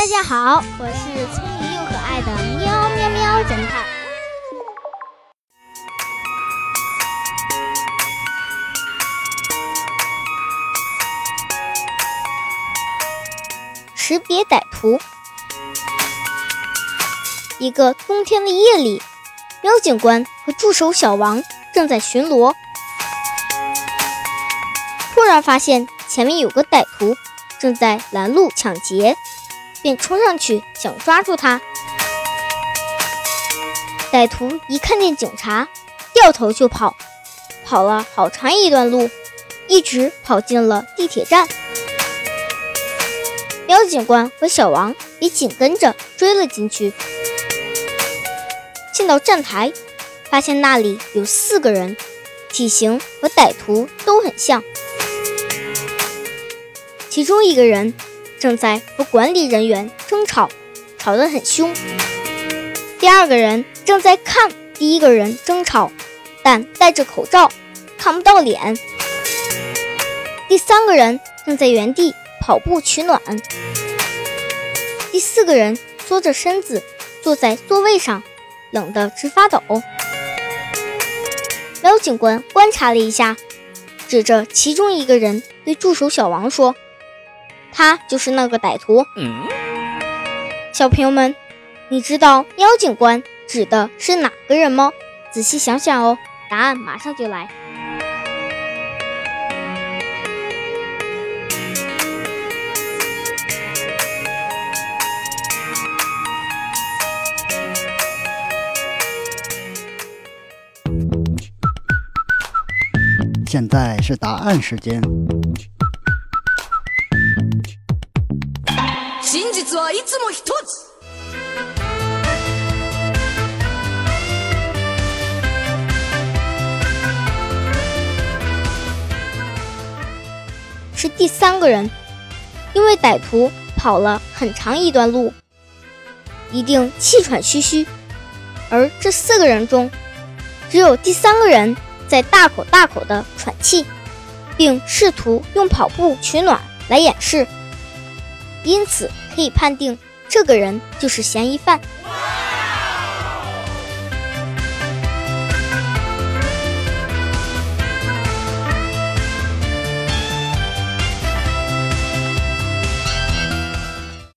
大家好，我是聪明又可爱的喵喵喵侦探。识别歹徒。一个冬天的夜里，喵警官和助手小王正在巡逻，突然发现前面有个歹徒正在拦路抢劫。便冲上去想抓住他，歹徒一看见警察，掉头就跑，跑了好长一段路，一直跑进了地铁站。喵警官和小王也紧跟着追了进去。进到站台，发现那里有四个人，体型和歹徒都很像，其中一个人。正在和管理人员争吵，吵得很凶。第二个人正在看第一个人争吵，但戴着口罩，看不到脸。第三个人正在原地跑步取暖。第四个人缩着身子坐在座位上，冷得直发抖。喵警官观察了一下，指着其中一个人对助手小王说。他就是那个歹徒。小朋友们，你知道喵警官指的是哪个人吗？仔细想想哦，答案马上就来。现在是答案时间。真実はいつも一つ是第三个人，因为歹徒跑了很长一段路，一定气喘吁吁。而这四个人中，只有第三个人在大口大口的喘气，并试图用跑步取暖来掩饰，因此可以判定这个人就是嫌疑犯。